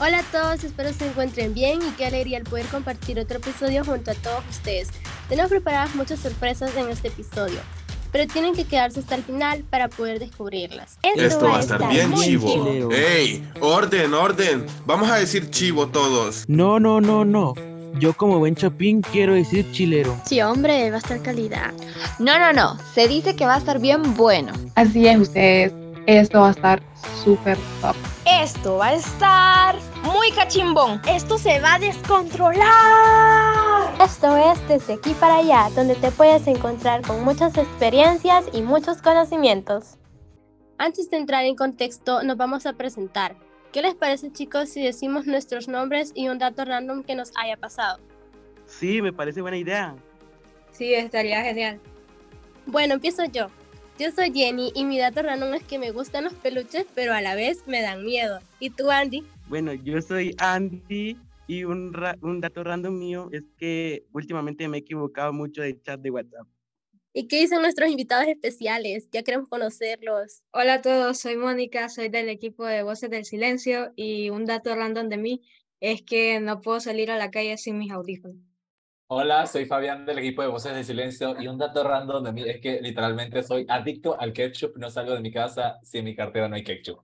Hola a todos, espero se encuentren bien y qué alegría el poder compartir otro episodio junto a todos ustedes. Tenemos preparadas muchas sorpresas en este episodio, pero tienen que quedarse hasta el final para poder descubrirlas. Esto, va a estar bien chivo. ¡Ey! ¡Orden, orden! Vamos a decir chivo todos. No, no, no, no. Yo como buen chapín quiero decir chilero. Sí, hombre, va a estar calidad. No, no, no. Se dice que va a estar bien bueno. Así es, ustedes. Esto va a estar súper top. Esto va a estar muy cachimbón. Esto se va a descontrolar. Esto es desde aquí para allá, donde te puedes encontrar con muchas experiencias y muchos conocimientos. Antes de entrar en contexto, nos vamos a presentar. ¿Qué les parece chicos si decimos nuestros nombres y un dato random que nos haya pasado? Sí, me parece buena idea. Sí, estaría genial. Bueno, empiezo yo. Yo soy Jenny y mi dato random es que me gustan los peluches, pero a la vez me dan miedo. ¿Y tú, Andy? Bueno, yo soy Andy y un, un dato random mío es que últimamente me he equivocado mucho de chat de WhatsApp. ¿Y qué dicen nuestros invitados especiales? Ya queremos conocerlos. Hola a todos, soy Mónica, soy del equipo de Voces del Silencio y un dato random de mí es que no puedo salir a la calle sin mis audífonos. Hola, soy Fabián del equipo de Voces de Silencio y un dato random de mí es que literalmente soy adicto al ketchup, no salgo de mi casa si en mi cartera no hay ketchup.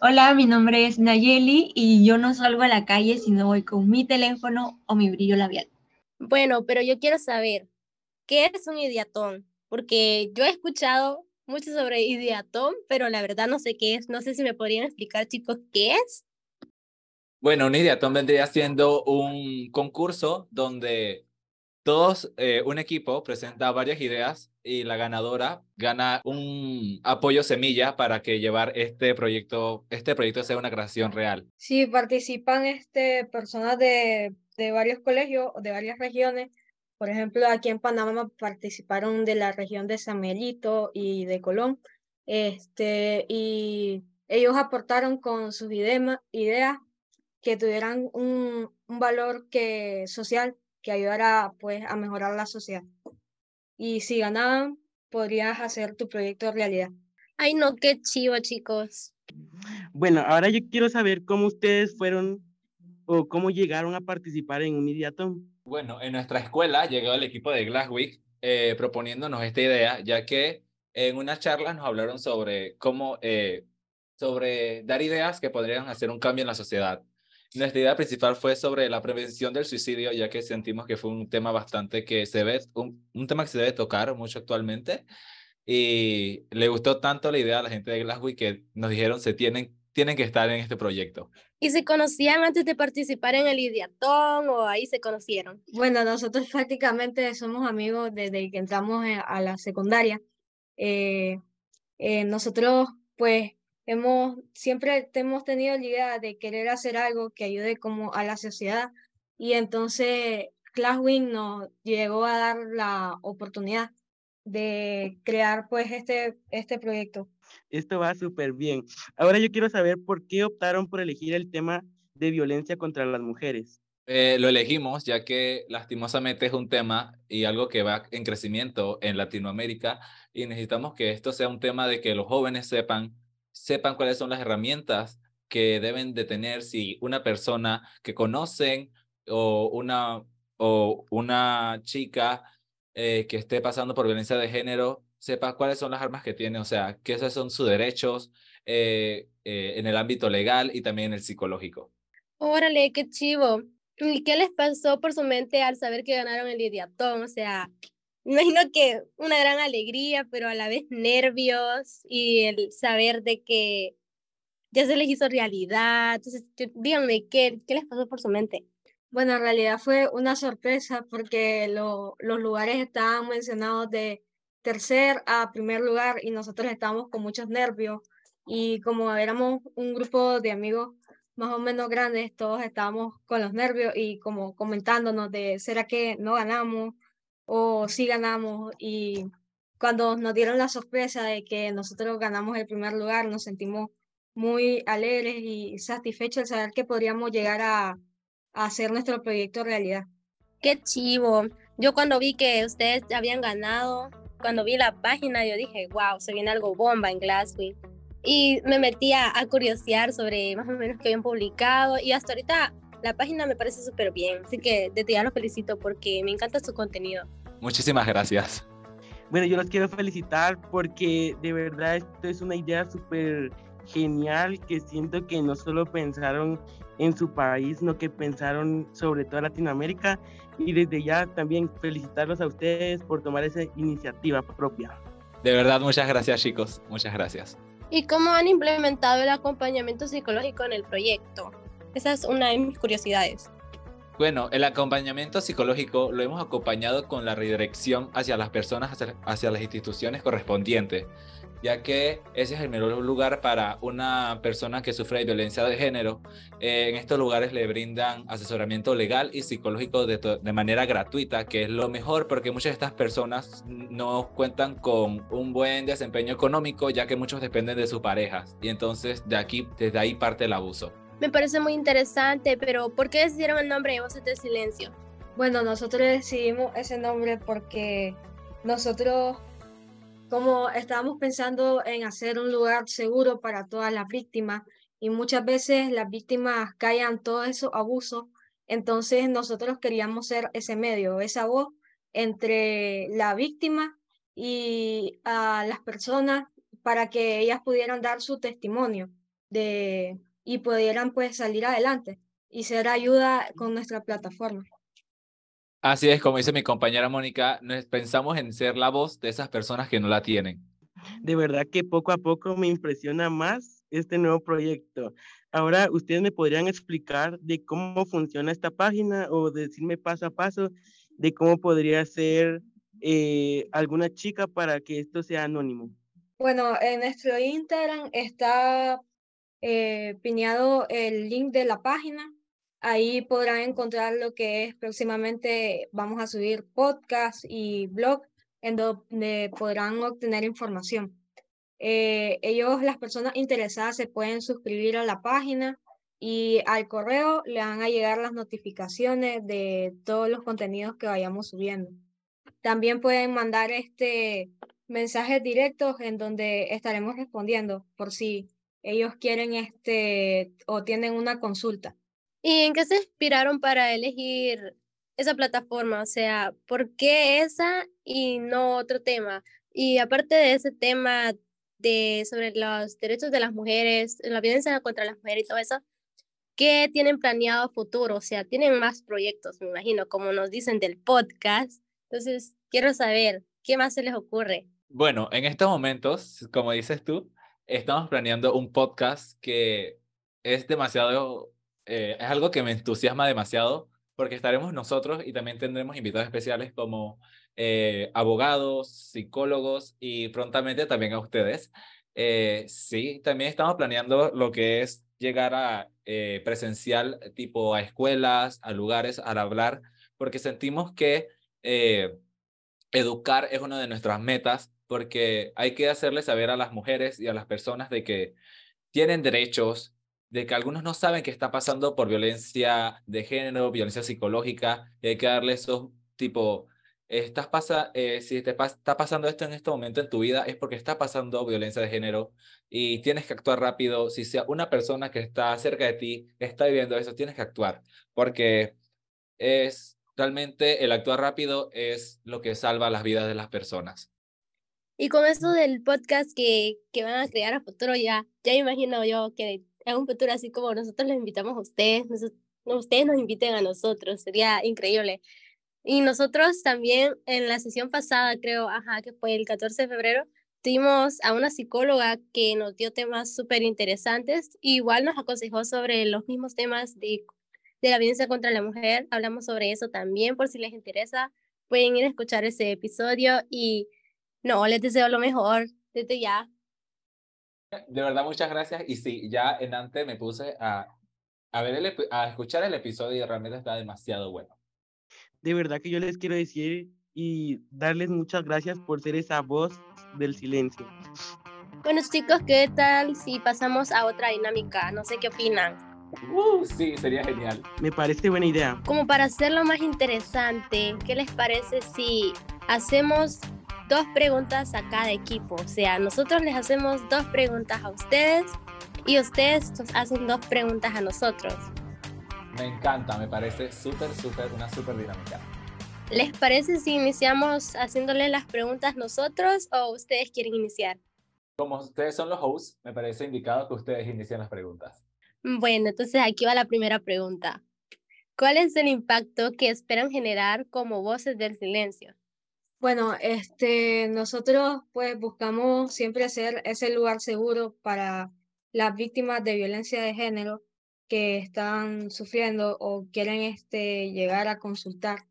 Hola, mi nombre es Nayeli y yo no salgo a la calle si no voy con mi teléfono o mi brillo labial. Bueno, pero yo quiero saber, ¿qué es un idiatón? Porque yo he escuchado mucho sobre idiatón, pero la verdad no sé qué es. No sé si me podrían explicar, chicos, qué es. Bueno, un ideatón vendría siendo un concurso donde todos, eh, un equipo presenta varias ideas y la ganadora gana un apoyo semilla para que llevar este proyecto, este proyecto sea una creación real. Sí, participan este, personas de, de varios colegios, de varias regiones. Por ejemplo, aquí en Panamá participaron de la región de San Miguelito y de Colón. Este, y ellos aportaron con sus ideas que tuvieran un, un valor que, social que ayudara pues, a mejorar la sociedad. Y si ganaban, podrías hacer tu proyecto realidad. Ay, no, qué chivo, chicos. Bueno, ahora yo quiero saber cómo ustedes fueron o cómo llegaron a participar en un Idiatón. Bueno, en nuestra escuela llegó el equipo de Glasswick eh, proponiéndonos esta idea, ya que en una charla nos hablaron sobre cómo, eh, sobre dar ideas que podrían hacer un cambio en la sociedad. Nuestra idea principal fue sobre la prevención del suicidio, ya que sentimos que fue un tema bastante que se ve, un, un tema que se debe tocar mucho actualmente. Y le gustó tanto la idea a la gente de Glasgow que nos dijeron se tienen, tienen que estar en este proyecto. ¿Y se conocían antes de participar en el Idiatón o ahí se conocieron? Bueno, nosotros prácticamente somos amigos desde que entramos a la secundaria. Eh, eh, nosotros, pues, hemos, siempre hemos tenido la idea de querer hacer algo que ayude como a la sociedad y entonces Classwing nos llegó a dar la oportunidad de crear pues este, este proyecto. Esto va súper bien. Ahora yo quiero saber por qué optaron por elegir el tema de violencia contra las mujeres. Eh, lo elegimos ya que lastimosamente es un tema y algo que va en crecimiento en Latinoamérica y necesitamos que esto sea un tema de que los jóvenes sepan sepan cuáles son las herramientas que deben de tener si una persona que conocen o una, o una chica eh, que esté pasando por violencia de género, sepa cuáles son las armas que tiene, o sea, que esos son sus derechos eh, eh, en el ámbito legal y también en el psicológico. Órale, qué chivo. ¿Y qué les pasó por su mente al saber que ganaron el Idiatón? O sea, imagino que una gran alegría, pero a la vez nervios y el saber de que ya se les hizo realidad. Entonces, díganme, ¿qué, qué les pasó por su mente? Bueno, en realidad fue una sorpresa porque lo, los lugares estaban mencionados de tercer a primer lugar y nosotros estábamos con muchos nervios y como éramos un grupo de amigos más o menos grandes, todos estábamos con los nervios y como comentándonos de, ¿será que no ganamos? O si ganamos y cuando nos dieron la sorpresa de que nosotros ganamos el primer lugar, nos sentimos muy alegres y satisfechos al saber que podríamos llegar a, hacer nuestro proyecto realidad. Qué chivo. Yo cuando vi que ustedes habían ganado, cuando vi la página, yo dije, wow, se viene algo bomba en Glasgow. y me metí a, curiosear sobre más o menos qué habían publicado y hasta ahorita la página me parece súper bien, así que desde ya los felicito porque me encanta su contenido. Muchísimas gracias. Bueno, yo los quiero felicitar porque de verdad esto es una idea súper genial que siento que no solo pensaron en su país, sino que pensaron sobre toda Latinoamérica y desde ya también felicitarlos a ustedes por tomar esa iniciativa propia. De verdad, muchas gracias chicos, muchas gracias. ¿Y cómo han implementado el acompañamiento psicológico en el proyecto? Esa es una de mis curiosidades. Bueno, el acompañamiento psicológico lo hemos acompañado con la redirección hacia las personas, hacia, las instituciones correspondientes, ya que ese es el mejor lugar para una persona que sufre violencia de género. Eh, en estos lugares le brindan asesoramiento legal y psicológico de, de, manera gratuita, que es lo mejor porque muchas de estas personas no cuentan con un buen desempeño económico, ya que muchos dependen de sus parejas. Y entonces de aquí, desde ahí parte el abuso me parece muy interesante, pero ¿por qué decidieron el nombre de Voces de Silencio? Bueno, nosotros decidimos ese nombre porque nosotros, como estábamos pensando en hacer un lugar seguro para todas las víctimas, y muchas veces las víctimas callan todos esos abusos, entonces nosotros queríamos ser ese medio, esa voz entre la víctima y a las personas para que ellas pudieran dar su testimonio de y pudieran pues salir adelante y ser ayuda con nuestra plataforma. Así es, como dice mi compañera Mónica, pensamos en ser la voz de esas personas que no la tienen. De verdad que poco a poco me impresiona más este nuevo proyecto. Ahora, ¿ustedes me podrían explicar de cómo funciona esta página o decirme paso a paso de cómo podría ser eh, alguna chica para que esto sea anónimo? Bueno, en nuestro Instagram está eh, piñado el link de la página. Ahí podrán encontrar lo que es próximamente, vamos a subir podcast y blog en donde podrán obtener información. Eh, ellos, las personas interesadas, se pueden suscribir a la página y al correo le van a llegar las notificaciones de todos los contenidos que vayamos subiendo. También pueden mandar este mensajes directos en donde estaremos respondiendo por si ellos quieren este o tienen una consulta. ¿Y en qué se inspiraron para elegir esa plataforma? O sea, ¿por qué esa y no otro tema? Y aparte de ese tema de sobre los derechos de las mujeres, la violencia contra las mujeres y todo eso, ¿qué tienen planeado futuro? O sea, tienen más proyectos, me imagino, como nos dicen del podcast. Entonces, quiero saber, ¿qué más se les ocurre? Bueno, en estos momentos, como dices tú, estamos planeando un podcast que es demasiado, eh, es algo que me entusiasma demasiado porque estaremos nosotros y también tendremos invitados especiales como eh, abogados, psicólogos y prontamente también a ustedes. Eh, sí, también estamos planeando lo que es llegar a presencial tipo a escuelas, a lugares, al hablar, porque sentimos que educar es una de nuestras metas porque hay que hacerle saber a las mujeres y a las personas de que tienen derechos, de que algunos no saben que está pasando por violencia de género, violencia psicológica, y hay que darle esos tipo, estás pasa, eh, si te está pasando esto en este momento en tu vida es porque está pasando violencia de género y tienes que actuar rápido. Si sea una persona que está cerca de ti está viviendo eso, tienes que actuar porque es realmente el actuar rápido es lo que salva las vidas de las personas. Y con esto del podcast que, que van a crear a futuro, ya, ya imagino yo que en un futuro así como nosotros les invitamos a ustedes, ustedes nos inviten a nosotros, sería increíble. Y nosotros también en la sesión pasada, creo, ajá, que fue el 14 de febrero, tuvimos a una psicóloga que nos dio temas súper interesantes. Igual nos aconsejó sobre los mismos temas de, de la violencia contra la mujer. Hablamos sobre eso también, por si les interesa, pueden ir a escuchar ese episodio y no, les deseo lo mejor desde ya. De verdad, muchas gracias. Y sí, ya en antes me puse a, a, ver el, a escuchar el episodio y realmente está demasiado bueno. De verdad que yo les quiero decir y darles muchas gracias por ser esa voz del silencio. Bueno chicos, ¿qué tal si pasamos a otra dinámica? No sé qué opinan. Uh, sí, sería genial. Me parece buena idea. Como para hacerlo más interesante, ¿qué les parece si hacemos dos preguntas a cada equipo. O sea, nosotros les hacemos dos preguntas a ustedes y ustedes nos hacen dos preguntas a nosotros. Me encanta, me parece súper, súper, una súper dinámica. ¿Les parece si iniciamos haciéndole las preguntas nosotros o ustedes quieren iniciar? Como ustedes son los hosts, me parece indicado que ustedes inicien las preguntas. Bueno, entonces aquí va la primera pregunta. ¿Cuál es el impacto que esperan generar como voces del silencio? Bueno, este, nosotros pues buscamos siempre ser ese lugar seguro para las víctimas de violencia de género que están sufriendo o quieren este, llegar a consultar.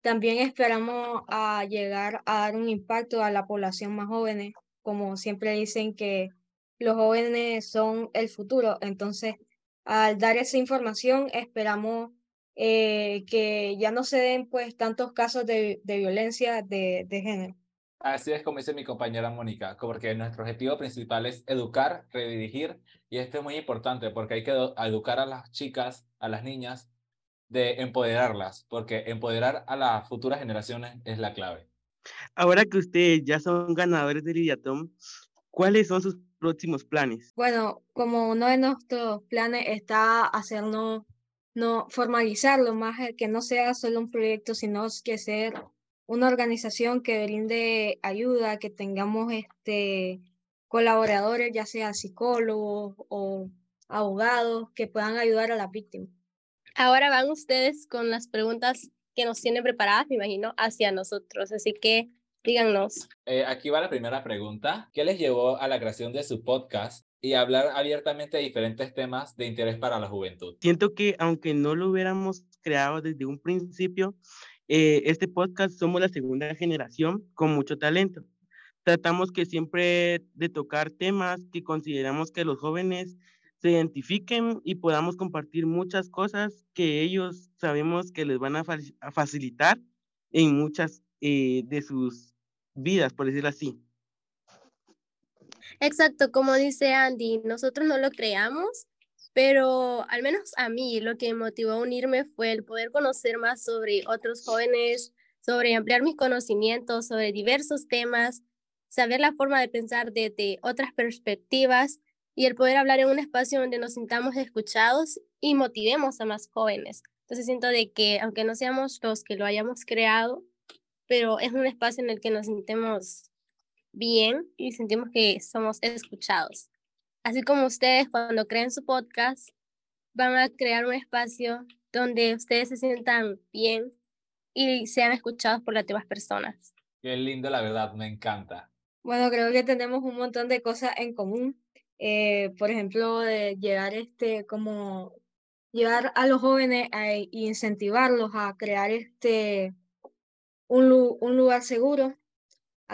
También esperamos a llegar a dar un impacto a la población más jóvenes, como siempre dicen que los jóvenes son el futuro. Entonces, al dar esa información, esperamos eh, que ya no se den pues tantos casos de, de violencia de, de, género. Así es como dice mi compañera Mónica, porque nuestro objetivo principal es educar, redirigir, y esto es muy importante porque hay que educar a las chicas, a las niñas, de empoderarlas, porque empoderar a las futuras generaciones es la clave. Ahora que ustedes ya son ganadores del Idiatom, ¿cuáles son sus próximos planes? Bueno, como uno de nuestros planes está hacernos no formalizarlo más que no sea solo un proyecto, sino que ser una organización que brinde ayuda, que tengamos este colaboradores, ya sea psicólogos o abogados, que puedan ayudar a la víctima. Ahora van ustedes con las preguntas que nos tienen preparadas, me imagino, hacia nosotros. Así que díganos. Eh, aquí va la primera pregunta. ¿Qué les llevó a la creación de su podcast y hablar abiertamente de diferentes temas de interés para la juventud. Siento que aunque no lo hubiéramos creado desde un principio, eh, este podcast somos la segunda generación con mucho talento. Tratamos que siempre de tocar temas que consideramos que los jóvenes se identifiquen y podamos compartir muchas cosas que ellos sabemos que les van a, facilitar en muchas eh, de sus vidas, por decirlo así. Exacto, como dice Andy, nosotros no lo creamos, pero al menos a mí lo que motivó a unirme fue el poder conocer más sobre otros jóvenes, sobre ampliar mis conocimientos sobre diversos temas, saber la forma de pensar desde otras perspectivas y el poder hablar en un espacio donde nos sintamos escuchados y motivemos a más jóvenes. Entonces siento de que aunque no seamos los que lo hayamos creado, pero es un espacio en el que nos sintemos bien y sentimos que somos escuchados. Así como ustedes cuando creen su podcast van a crear un espacio donde ustedes se sientan bien y sean escuchados por las demás personas. Qué lindo, la verdad, me encanta. Bueno, creo que tenemos un montón de cosas en común. Eh, por ejemplo, de llegar este, como llevar a los jóvenes e incentivarlos a crear este, un, un lugar seguro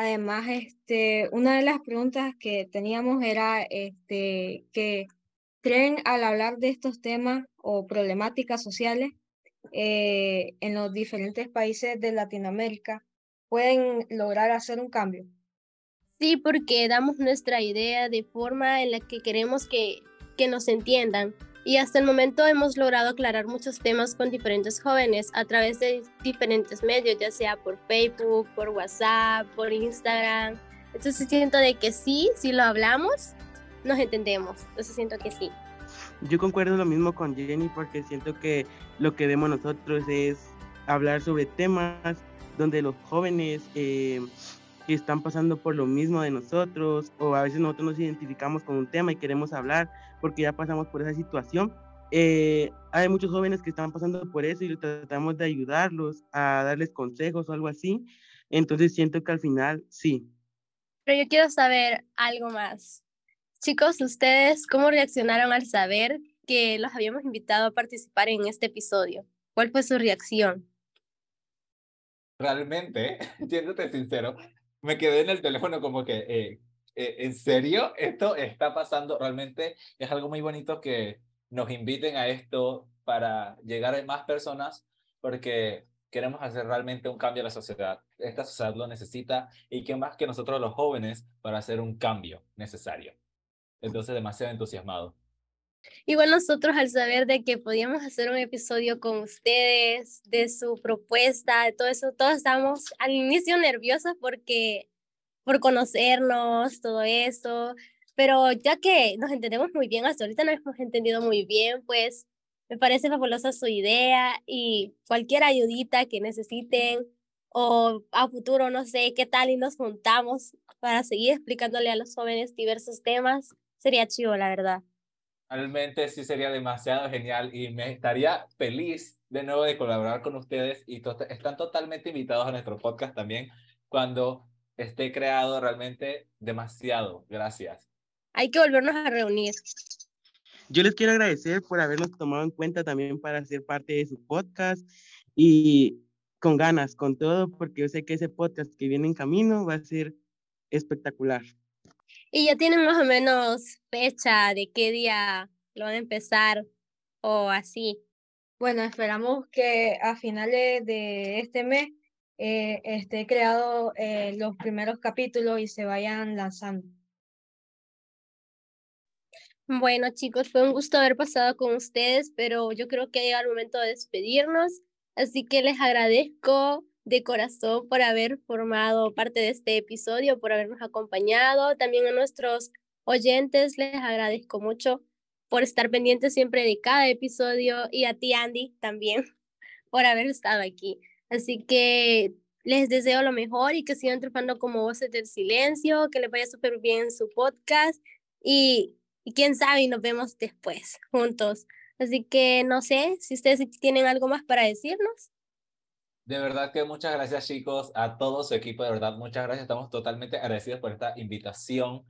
Además, este, una de las preguntas que teníamos era este, que creen al hablar de estos temas o problemáticas sociales eh, en los diferentes países de Latinoamérica pueden lograr hacer un cambio. Sí, porque damos nuestra idea de forma en la que queremos que, que nos entiendan y hasta el momento hemos logrado aclarar muchos temas con diferentes jóvenes a través de diferentes medios, ya sea por Facebook, por WhatsApp, por Instagram. Entonces siento de que sí, si lo hablamos, nos entendemos. Entonces siento que sí. Yo concuerdo lo mismo con Jenny porque siento que lo que vemos nosotros es hablar sobre temas donde los jóvenes eh, que están pasando por lo mismo de nosotros o a veces nosotros nos identificamos con un tema y queremos hablar porque ya pasamos por esa situación. Eh, hay muchos jóvenes que están pasando por eso y tratamos de ayudarlos a darles consejos o algo así. Entonces siento que al final sí. Pero yo quiero saber algo más. Chicos, ¿ustedes cómo reaccionaron al saber que los habíamos invitado a participar en este episodio? ¿Cuál fue su reacción? Realmente, siéndote sincero, me quedé en el teléfono como que, eh, eh, ¿en serio? ¿Esto está pasando? Realmente es algo muy bonito que nos inviten a esto para llegar a más personas porque queremos hacer realmente un cambio a la sociedad. Esta sociedad lo necesita y qué más que nosotros los jóvenes para hacer un cambio necesario. Entonces, demasiado entusiasmado. Igual nosotros al saber de que podíamos hacer un episodio con ustedes, de su propuesta, de todo eso, todos estábamos al inicio nerviosos porque por conocernos, todo eso. Pero ya que nos entendemos muy bien, hasta ahorita nos hemos entendido muy bien, pues me parece fabulosa su idea y cualquier ayudita que necesiten o a futuro, no sé, qué tal y nos juntamos para seguir explicándole a los jóvenes diversos temas, sería chido, la verdad. Realmente sí sería demasiado genial y me estaría feliz de nuevo de colaborar con ustedes y están totalmente invitados a nuestro podcast también cuando esté creado realmente demasiado. Gracias. Hay que volvernos a reunir. Yo les quiero agradecer por habernos tomado en cuenta también para ser parte de su podcast y con ganas, con todo, porque yo sé que ese podcast que viene en camino va a ser espectacular. ¿Y ya tienen más o menos fecha de qué día lo van a empezar o así? Bueno, esperamos que a finales de este mes eh, esté creado eh, los primeros capítulos y se vayan lanzando. Bueno, chicos, fue un gusto haber pasado con ustedes, pero yo creo que ha llegado el momento de despedirnos, así que les agradezco de corazón por haber formado parte de este episodio, por habernos acompañado. También a nuestros oyentes les agradezco mucho por estar pendientes siempre de cada episodio y a ti, Andy, también por haber estado aquí. Así que les deseo lo mejor y que sigan triunfando como voces del silencio, que les vaya súper bien en su podcast y y quién sabe, y nos vemos después juntos. Así que no sé si ustedes tienen algo más para decirnos. De verdad que muchas gracias chicos, a todo su equipo, de verdad, muchas gracias. Estamos totalmente agradecidos por esta invitación.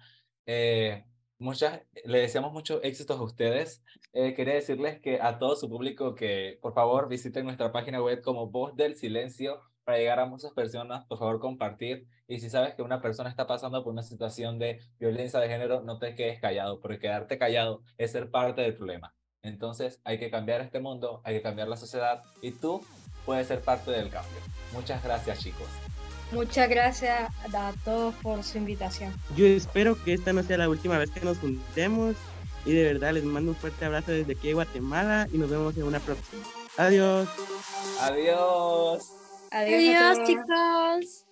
Eh, muchas, le deseamos muchos éxitos a ustedes. Eh, quería decirles que a todo su público que por favor visiten nuestra página web como Voz del Silencio para llegar a muchas personas, por favor compartir. Y si sabes que una persona está pasando por una situación de violencia de género, no te quedes callado, porque quedarte callado es ser parte del problema. Entonces hay que cambiar este mundo, hay que cambiar la sociedad y tú puedes ser parte del cambio. Muchas gracias chicos. Muchas gracias a todos por su invitación. Yo espero que esta no sea la última vez que nos juntemos y de verdad les mando un fuerte abrazo desde aquí de Guatemala y nos vemos en una próxima. Adiós. Adiós. Adiós, chicos.